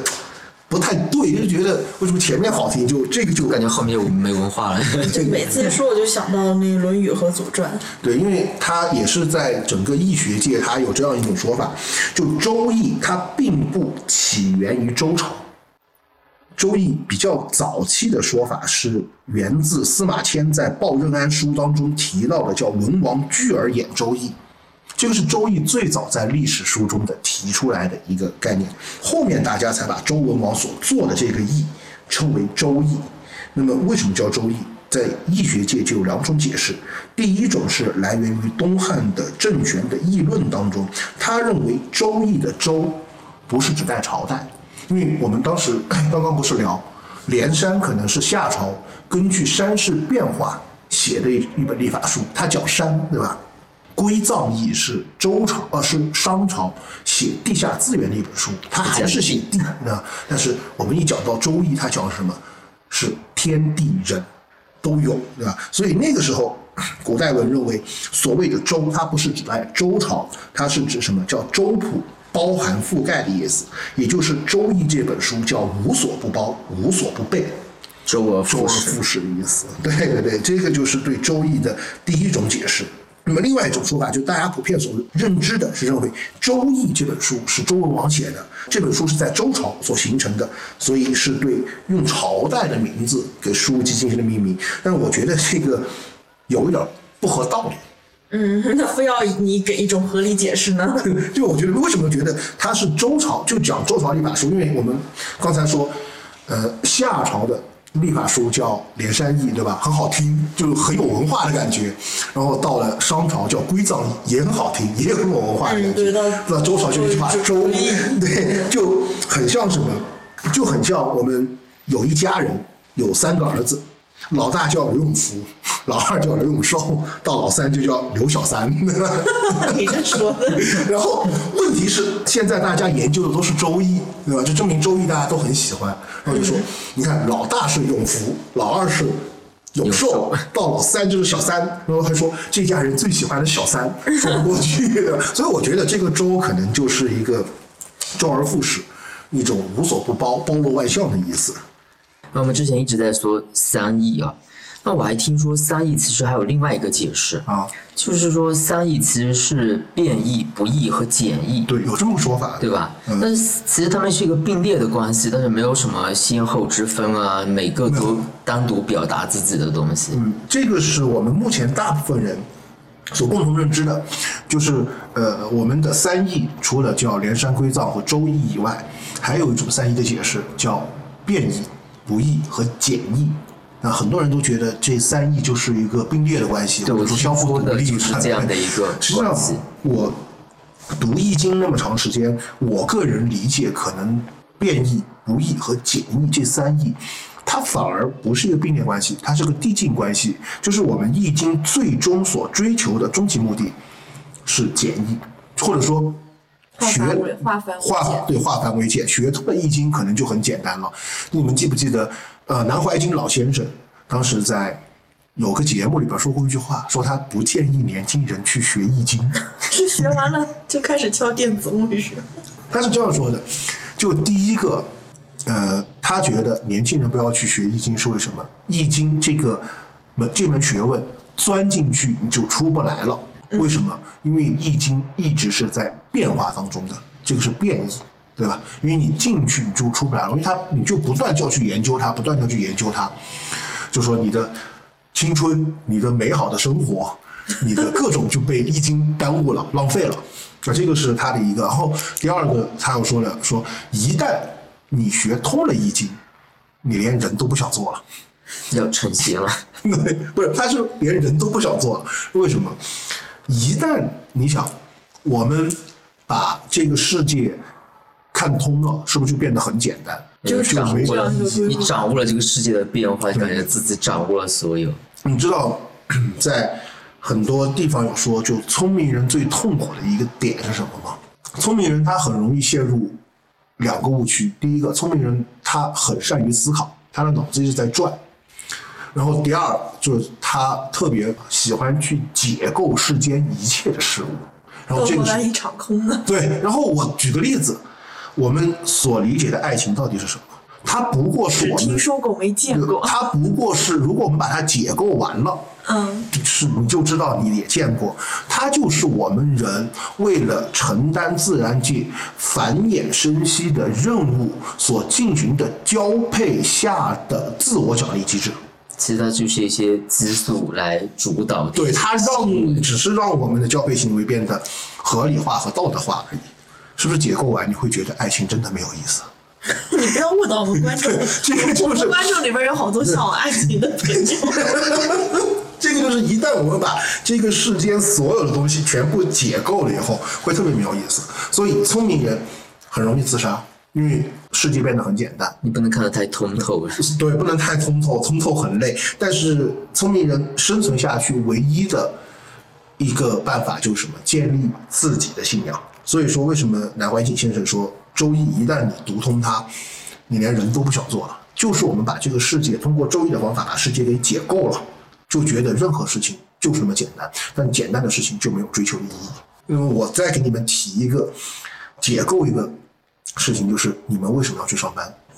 不太对，就觉得为什么前面好听，就这个就感觉后面就没文化了。就每次一说，我就想到那《论语》和《左传》。对，因为它也是在整个易学界，它有这样一种说法，就周易它并不起源于周朝。周易比较早期的说法是源自司马迁在《报任安书》当中提到的，叫“文王巨而演周易”，这个是周易最早在历史书中的提出来的一个概念。后面大家才把周文王所做的这个易称为周易。那么为什么叫周易？在易学界就有两种解释。第一种是来源于东汉的郑玄的《易论》当中，他认为周易的周不是指代朝代。因为我们当时刚刚不是聊，连山可能是夏朝根据山势变化写的一一本历法书，它叫山，对吧？归藏易是周朝，呃，是商朝写地下资源的一本书，它还是写地，那但是我们一讲到周易，它讲什么？是天地人都有，对吧？所以那个时候，古代文认为所谓的周，它不是指代周朝，它是指什么叫周普？包含覆盖的意思，也就是《周易》这本书叫无所不包、无所不备，周而复始的意思。对对对，这个就是对《周易》的第一种解释。那么另外一种说法，就大家普遍所认知的是认为《周易》这本书是周文王写的，这本书是在周朝所形成的，所以是对用朝代的名字给书籍进行了命名。但是我觉得这个有一点不合道理。嗯，那非要你给一种合理解释呢？就我觉得，为什么觉得它是周朝就讲周朝历法书？因为我们刚才说，呃，夏朝的历法书叫《连山易》，对吧？很好听，就很有文化的感觉。然后到了商朝叫《归藏易》，也很好听，也很有文化的感觉。那周朝就一句话《周易》，对，就很像什么？就很像我们有一家人有三个儿子。老大叫刘永福，老二叫刘永寿，到老三就叫刘小三。你这说的。然后问题是，现在大家研究的都是周易，对吧？就证明周易大家都很喜欢。然后就说，你看，老大是永福，老二是永寿，到老三就是小三。然后还说，这家人最喜欢的小三，说不过去。所以我觉得这个周可能就是一个周而复始，一种无所不包、包罗万象的意思。那我们之前一直在说三易啊，那我还听说三易其实还有另外一个解释啊，就是说三易其实是变易、不易和简易。对，有这么个说法，对吧？但是其实他们是一个并列的关系，但是没有什么先后之分啊，每个都单独表达自己的东西。嗯，这个是我们目前大部分人所共同认知的，就是呃，我们的三义除了叫连山归藏和周易以外，还有一种三义的解释叫变易。不易和简易，那很多人都觉得这三易就是一个并列的关系，或者说相互独立是这样的一个实际上，我读易经那么长时间，我个人理解，可能变易、不易和简易这三易，它反而不是一个并列关系，它是个递进关系。就是我们易经最终所追求的终极目的是简易，或者说。学化繁化对化繁为简，学通了易经可能就很简单了。你们记不记得呃，南怀瑾老先生当时在有个节目里边说过一句话，说他不建议年轻人去学易经。是学完了就开始敲电子木鱼。他是这样说的：，就第一个，呃，他觉得年轻人不要去学易经是为什么？易经这个门这门学问钻进去你就出不来了。为什么？因为易经一直是在变化当中的，这个是变异，对吧？因为你进去你就出不来了，因为它你就不断就要去研究它，不断地要去研究它，就说你的青春、你的美好的生活、你的各种就被易经耽误了、浪费了。那，这个是他的一个。然后第二个，他又说了，说一旦你学通了易经，你连人都不想做了。要成邪了。对，不是，他是连人都不想做了。为什么？一旦你想，我们把这个世界看通了，是不是就变得很简单？就是掌没握了你掌握了这个世界的变化，感觉自己掌握了所有。你知道，在很多地方有说，就聪明人最痛苦的一个点是什么吗？聪明人他很容易陷入两个误区。第一个，聪明人他很善于思考，他的脑子一直在转。然后第二就是他特别喜欢去解构世间一切的事物。然后这个是一场空的。对，然后我举个例子，我们所理解的爱情到底是什么？它不过是我们听说过没见过。它不过是，如果我们把它解构完了，嗯，是你就知道你也见过，它就是我们人为了承担自然界繁衍生息的任务所进行的交配下的自我奖励机制。其实它就是一些激素来主导。对，它让只是让我们的交配行为变得合理化和道德化而已。是不是解构完你会觉得爱情真的没有意思？你不要误导我们观众，这个就是我们观众里边有好多向往爱情的朋友。这个就是一旦我们把这个世间所有的东西全部解构了以后，会特别没有意思。所以聪明人很容易自杀，因为世界变得很简单。你不能看得太通透。对，不能太通透，通透很累。但是聪明人生存下去唯一的一个办法就是什么？建立自己的信仰。所以说，为什么南怀瑾先生说《周易》一旦你读通它，你连人都不想做了？就是我们把这个世界通过《周易》的方法把世界给解构了，就觉得任何事情就是那么简单，但简单的事情就没有追求意义。因为我再给你们提一个解构一个事情，就是你们为什么要去上班？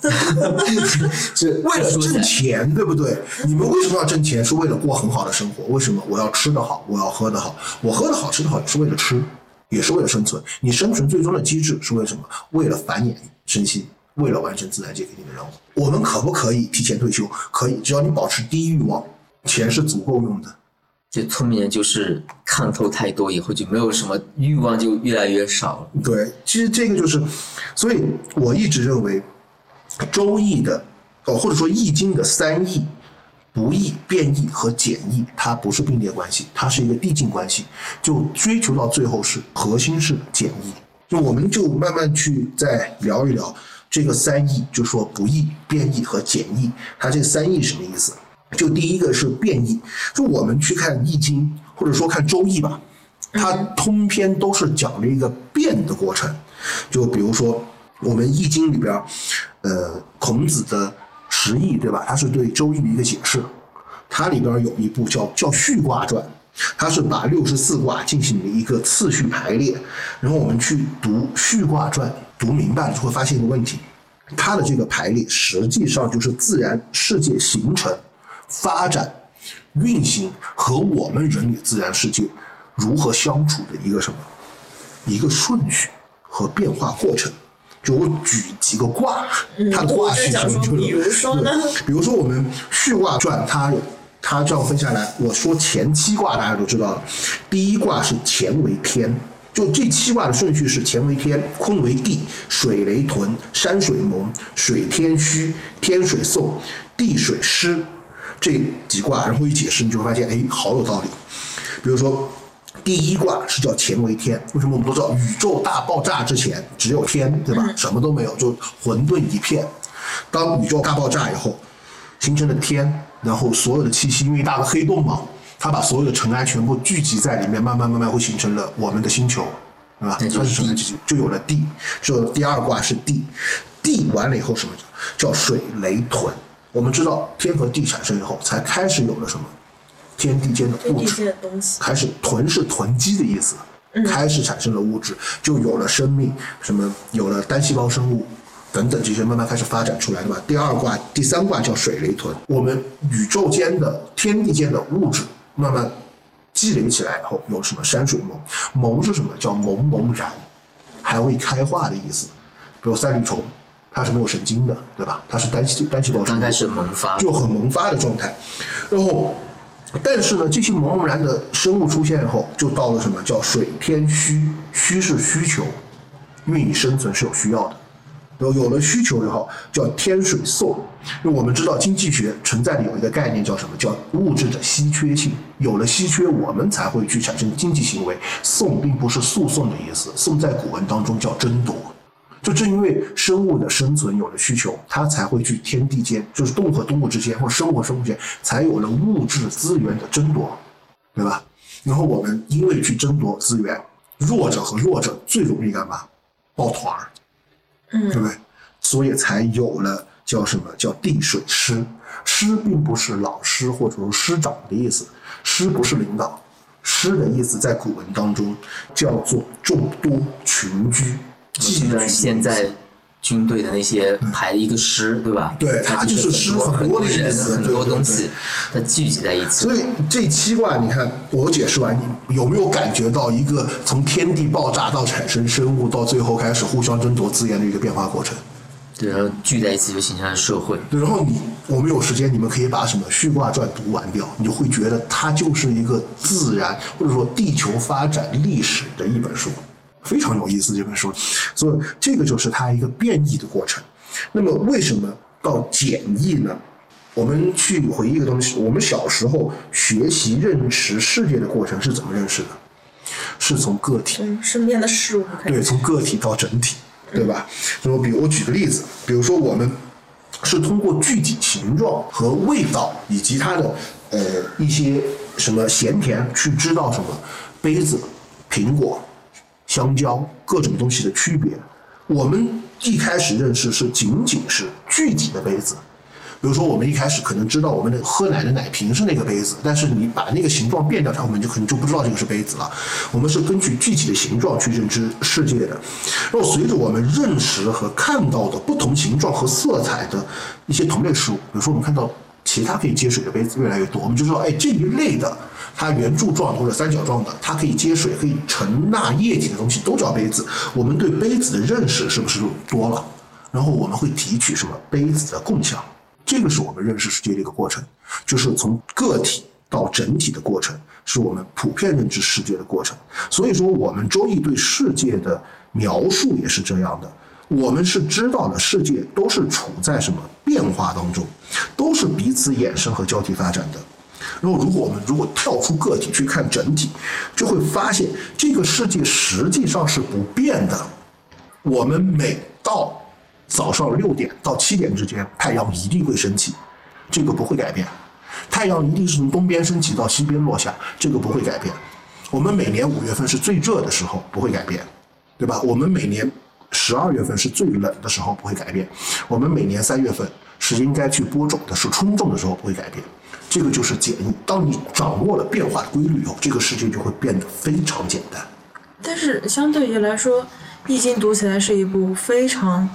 是为了挣钱，对不对？你们为什么要挣钱？是为了过很好的生活。为什么？我要吃得好，我要喝得好。我喝得好，吃得好，也是为了吃，也是为了生存。你生存最终的机制是为什么？为了繁衍生息，为了完成自然界给你的任务。我们可不可以提前退休？可以，只要你保持低欲望，钱是足够用的。就聪明人就是看透太多以后，就没有什么欲望，就越来越少了。对，其实这个就是，所以我一直认为，《周易》的，哦，或者说《易经》的三易，不易、变易和简易，它不是并列关系，它是一个递进关系，就追求到最后是核心是简易。就我们就慢慢去再聊一聊这个三易，就说不易、变易和简易，它这三易什么意思？就第一个是变异，就我们去看《易经》或者说看《周易》吧，它通篇都是讲了一个变的过程。就比如说我们《易经》里边，呃，孔子的十义，对吧？它是对《周易》的一个解释。它里边有一部叫叫《序卦传》，它是把六十四卦进行了一个次序排列。然后我们去读《序卦传》，读明白了就会发现一个问题：它的这个排列实际上就是自然世界形成。发展、运行和我们人与自然世界如何相处的一个什么一个顺序和变化过程。就我举几个卦，它的卦序什么就比如说呢？比如说我们《序卦传》，它它这样分下来，我说前七卦大家都知道了。第一卦是乾为天，就这七卦的顺序是乾为天，坤为地，水雷屯，山水蒙，水天虚，天水送，地水湿。这几卦，然后一解释，你就会发现，哎，好有道理。比如说，第一卦是叫乾为天，为什么我们都知道宇宙大爆炸之前只有天，对吧？什么都没有，就混沌一片。当宇宙大爆炸以后，形成了天，然后所有的气息，因为大的黑洞嘛，它把所有的尘埃全部聚集在里面，慢慢慢慢会形成了我们的星球，对吧？它是尘埃聚集，就有了地。这第二卦是地，地完了以后什么叫水雷屯？我们知道天和地产生以后，才开始有了什么天地间的物质。开始囤是囤积的意思，开始产生了物质，就有了生命，什么有了单细胞生物等等这些慢慢开始发展出来，对吧？第二卦、第三卦叫水雷屯，我们宇宙间的天地间的物质慢慢积累起来以后，有什么山水蒙，蒙是什么？叫蒙蒙然，还未开化的意思。比如三缕虫，它是没有神经的，对吧？它是单细单细胞生物，刚开始萌发，就很萌发的状态。然后，但是呢，这些萌萌然的生物出现以后，就到了什么叫水天需，需是需求，因为你生存是有需要的。然后有了需求以后，叫天水送。因为我们知道经济学存在的有一个概念叫什么？叫物质的稀缺性。有了稀缺，我们才会去产生经济行为。送并不是诉讼的意思，送在古文当中叫争夺。就正因为生物的生存有了需求，它才会去天地间，就是动物和动物之间，或者生物和生物间，才有了物质资源的争夺，对吧？然后我们因为去争夺资源，弱者和弱者最容易干嘛？抱团儿，嗯对不对？所以才有了叫什么叫地水师。师并不是老师或者说师长的意思，师不是领导，师的意思在古文当中叫做众多群居。就像现在军队的那些排一个师，对吧？对它它就是师很很多的很多东西，它聚集在一起。所以这七卦，你看我解释完，你有没有感觉到一个从天地爆炸到产生生物，到最后开始互相争夺资源的一个变化过程？对，然后聚在一起就形成了社会。对，然后你我们有时间，你们可以把什么《续卦传》读完掉，你就会觉得它就是一个自然或者说地球发展历史的一本书，非常有意思这本书。所以这个就是它一个变异的过程。那么为什么到简易呢？我们去回忆一个东西，我们小时候学习认识世界的过程是怎么认识的？是从个体从身边的事物开对，从个体到整体，对吧？那么，比如我举个例子，比如说我们是通过具体形状和味道以及它的呃一些什么咸甜去知道什么杯子、苹果、香蕉各种东西的区别。我们一开始认识是仅仅是具体的杯子，比如说，我们一开始可能知道我们的喝奶的奶瓶是那个杯子，但是你把那个形状变掉，它我们就可能就不知道这个是杯子了。我们是根据具体的形状去认知世界的。然后随着我们认识和看到的不同形状和色彩的一些同类事物，比如说我们看到其他可以接水的杯子越来越多，我们就说，哎，这一类的它圆柱状或者三角状的，它可以接水、可以盛纳液体的东西都叫杯子。我们对杯子的认识是不是多了？然后我们会提取什么杯子的共享。这个是我们认识世界的一个过程，就是从个体到整体的过程，是我们普遍认知世界的过程。所以说，我们周易对世界的描述也是这样的。我们是知道了世界都是处在什么变化当中，都是彼此衍生和交替发展的。然后，如果我们如果跳出个体去看整体，就会发现这个世界实际上是不变的。我们每到早上六点到七点之间，太阳一定会升起，这个不会改变。太阳一定是从东边升起到西边落下，这个不会改变。我们每年五月份是最热的时候，不会改变，对吧？我们每年十二月份是最冷的时候，不会改变。我们每年三月份是应该去播种的，是春种的时候，不会改变。这个就是简易。当你掌握了变化的规律以后，这个世界就会变得非常简单。但是相对于来说，《易经》读起来是一部非常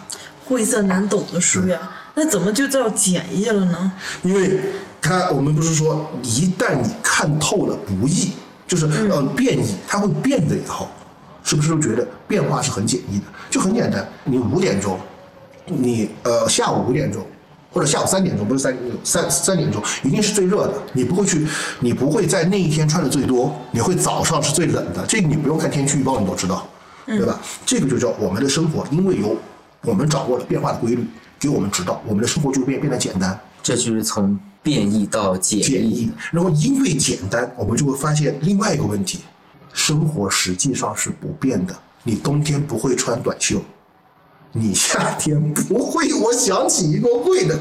晦涩难懂的书呀。那怎么就叫简易了呢？因为它我们不是说一旦你看透了不易，就是呃变异，它会变的以后，是不是都觉得变化是很简易的？就很简单，你五点钟，你呃下午五点钟。或者下午三点钟，不是三三三点钟，一定是最热的。你不会去，你不会在那一天穿的最多，你会早上是最冷的。这个你不用看天气预报，你都知道，对吧？这个就叫我们的生活，因为有我们掌握了变化的规律，给我们指导，我们的生活就变变得简单。这就是从变异到简简易易，然后因为简单，我们就会发现另外一个问题：生活实际上是不变的。你冬天不会穿短袖，你夏天不会。我想起一个会的，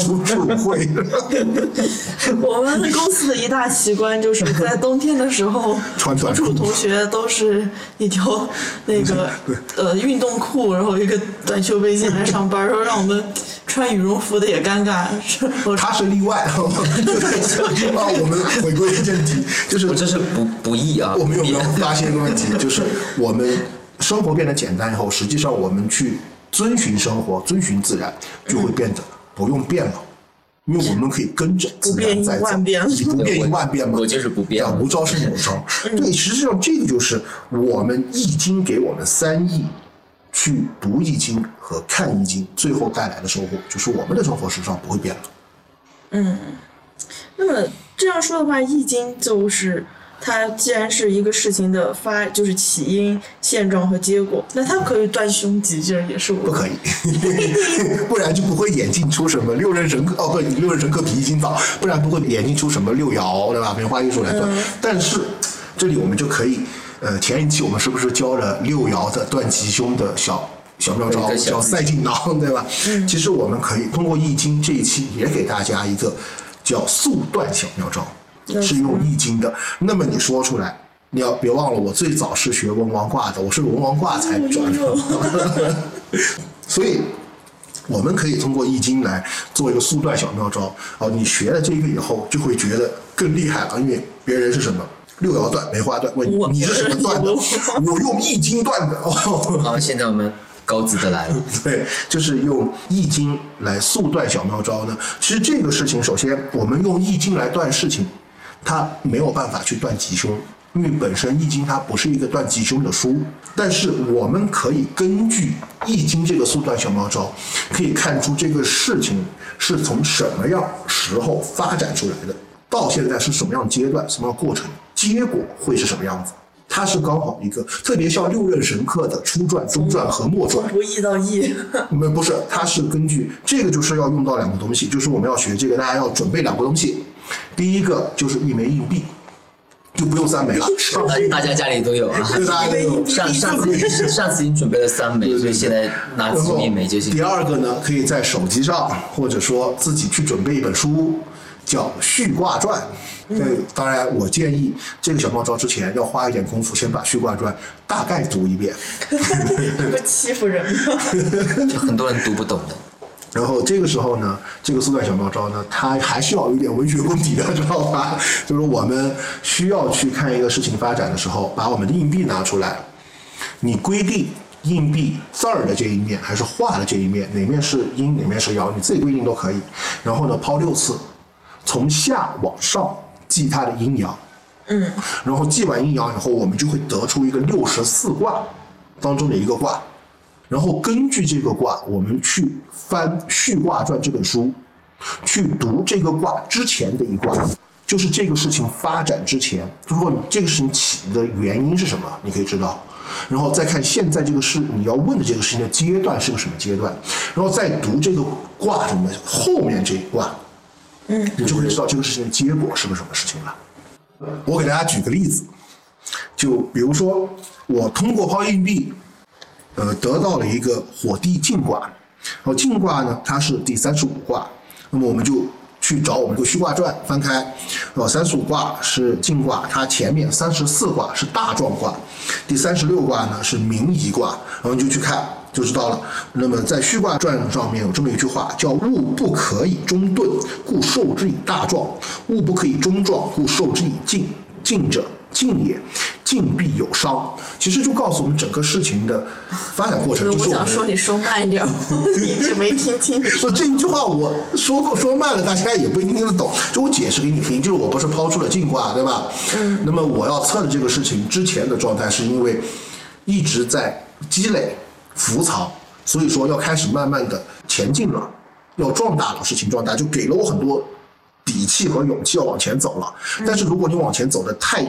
楚楚会。我们公司的一大奇观就是在冬天的时候，穿短裤楚同学都是一条那个呃运动裤，然后一个短袖背心来上班，然后让我们穿羽绒服的也尴尬。是他是例外，就是 让我们回归正题，就是我这是不不易啊，我们有没有发现一个问题？就是我们生活变得简单以后，实际上我们去遵循生活、遵循自然，就会变得不用变了。因为我们可以跟着自不变应然在走，万变你不变应万变吗。我就是不变叫无招胜有招。对，实际上这个就是我们易经给我们三易去读易经和看易经，最后带来的收获，就是我们的生活实际上不会变了。嗯那么这样说的话，《易经》就是它既然是一个事情的发，就是起因、现状和结果，那它可以断凶吉，这也是我不可以，不然就不会演进出什么六壬神科哦，不，六壬神科比易经早，不然不会演进出什么六爻，对吧？梅花易数来断。但是这里我们就可以，呃，前一期我们是不是教了六爻的断吉凶的小小妙招，叫赛进囊，对吧？其实我们可以通过易经这一期也给大家一个叫速断小妙招，是用易经的。那么你说出来。你要别忘了，我最早是学文王卦的，我是文王卦才转的。所以，我们可以通过易经来做一个速断小妙招。哦，你学了这个以后，就会觉得更厉害了，因为别人是什么六爻断、梅花断，问你你是什么断的？我用易经断的。哦，好，现在我们高级的来了，对，就是用易经来速断小妙招呢。其实这个事情，首先我们用易经来断事情，它没有办法去断吉凶，因为本身易经它不是一个断吉凶的书。但是我们可以根据易经这个速断小妙招，可以看出这个事情是从什么样时候发展出来的，到现在是什么样阶段、什么样过程，结果会是什么样子。它是刚好一个特别像六壬神课的初传、中传和末传，不易到易。没不是，它是根据这个就是要用到两个东西，就是我们要学这个，大家要准备两个东西。第一个就是一枚硬币，就不用三枚了，大 大家家里都有啊。对大家都有。上上次上次已经 准备了三枚，所以现在拿然后起一枚就行第。二个呢，可以在手机上，或者说自己去准备一本书，叫《续卦传》。对，当然我建议这个小妙招之前要花一点功夫，先把《续卦传》大概读一遍。不欺负人吗？就很多人读不懂的。然后这个时候呢，这个速断小妙招呢，它还是要有一点文学功底的，知道吧？就是我们需要去看一个事情发展的时候，把我们的硬币拿出来，你规定硬币字儿的这一面还是画的这一面，哪面是阴，哪面是阳，你自己规定都可以。然后呢，抛六次，从下往上记它的阴阳。嗯，然后记完阴阳以后，我们就会得出一个六十四卦当中的一个卦，然后根据这个卦，我们去翻《续卦传》这本书，去读这个卦之前的一卦，就是这个事情发展之前，如果你这个事情起的原因是什么，你可以知道。然后再看现在这个事你要问的这个事情的阶段是个什么阶段，然后再读这个卦什么后面这一卦，嗯，你就会知道这个事情的结果是个什么事情了。我给大家举个例子，就比如说我通过抛硬币，呃，得到了一个火地进卦，然后进卦呢，它是第三十五卦，那么我们就去找我们这个《续卦传》，翻开，呃，三十五卦是进卦，它前面三十四卦是大壮卦，第三十六卦呢是明夷卦，然后你就去看。就知道了。那么在《虚卦传》上面有这么一句话，叫“物不可以中顿，故受之以大壮；物不可以中壮，故受之以静。静者，静也，静必有伤。”其实就告诉我们整个事情的发展过程，就是我我想说你说慢一点，我一直没听清你说。这一句话我说过说慢了，大家也不一定听得懂。就我解释给你听，就是我不是抛出了进卦，对吧？嗯。那么我要测的这个事情之前的状态，是因为一直在积累、浮藏，所以说要开始慢慢的前进了，要壮大了，事情壮大，就给了我很多底气和勇气要往前走了。但是如果你往前走的太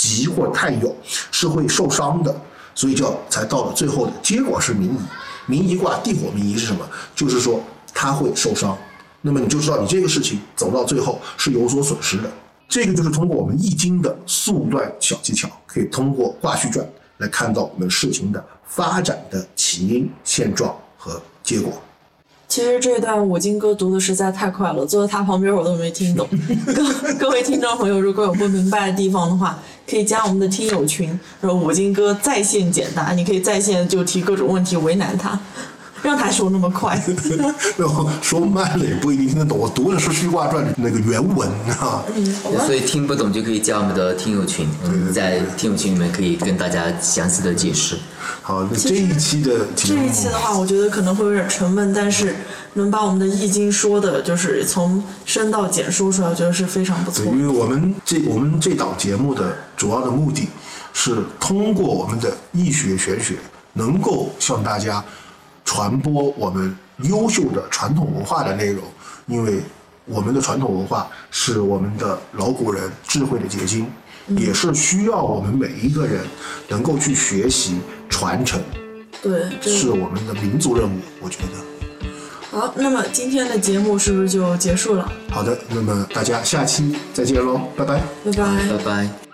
急或者太勇，是会受伤的。所以叫才到了最后的结果是明夷。明夷卦地火明夷是什么？就是说他会受伤。那么你就知道你这个事情走到最后是有所损失的。这个就是通过我们易经的速断小技巧，可以通过卦序传来看到我们事情的发展的起因、现状和结果。其实这段五金哥读的实在太快了，坐在他旁边我都没听懂。各各位听众朋友，如果有不明白的地方的话，可以加我们的听友群，说五金哥在线解答，你可以在线就提各种问题为难他。让他说那么快。然后说慢了也不一定听得懂。我读的是《虚卦传》那个原文啊。嗯，所。以听不懂就可以加我们的听友群，嗯，在听友群里面可以跟大家详细的解释。好，那这一期的这一期的话，我觉得可能会有点沉闷，但是能把我们的易经说的，就是从深到简说出来，我觉得是非常不错对，。因为我们这我们这档节目的主要的目的是通过我们的易学玄学，能够向大家传播我们优秀的传统文化的内容，因为我们的传统文化是我们的老古人智慧的结晶，也是需要我们每一个人能够去学习传承，对，这是我们的民族任务，我觉得。好。那么今天的节目是不是就结束了？好的，那么大家下期再见喽，拜拜。拜拜。拜拜。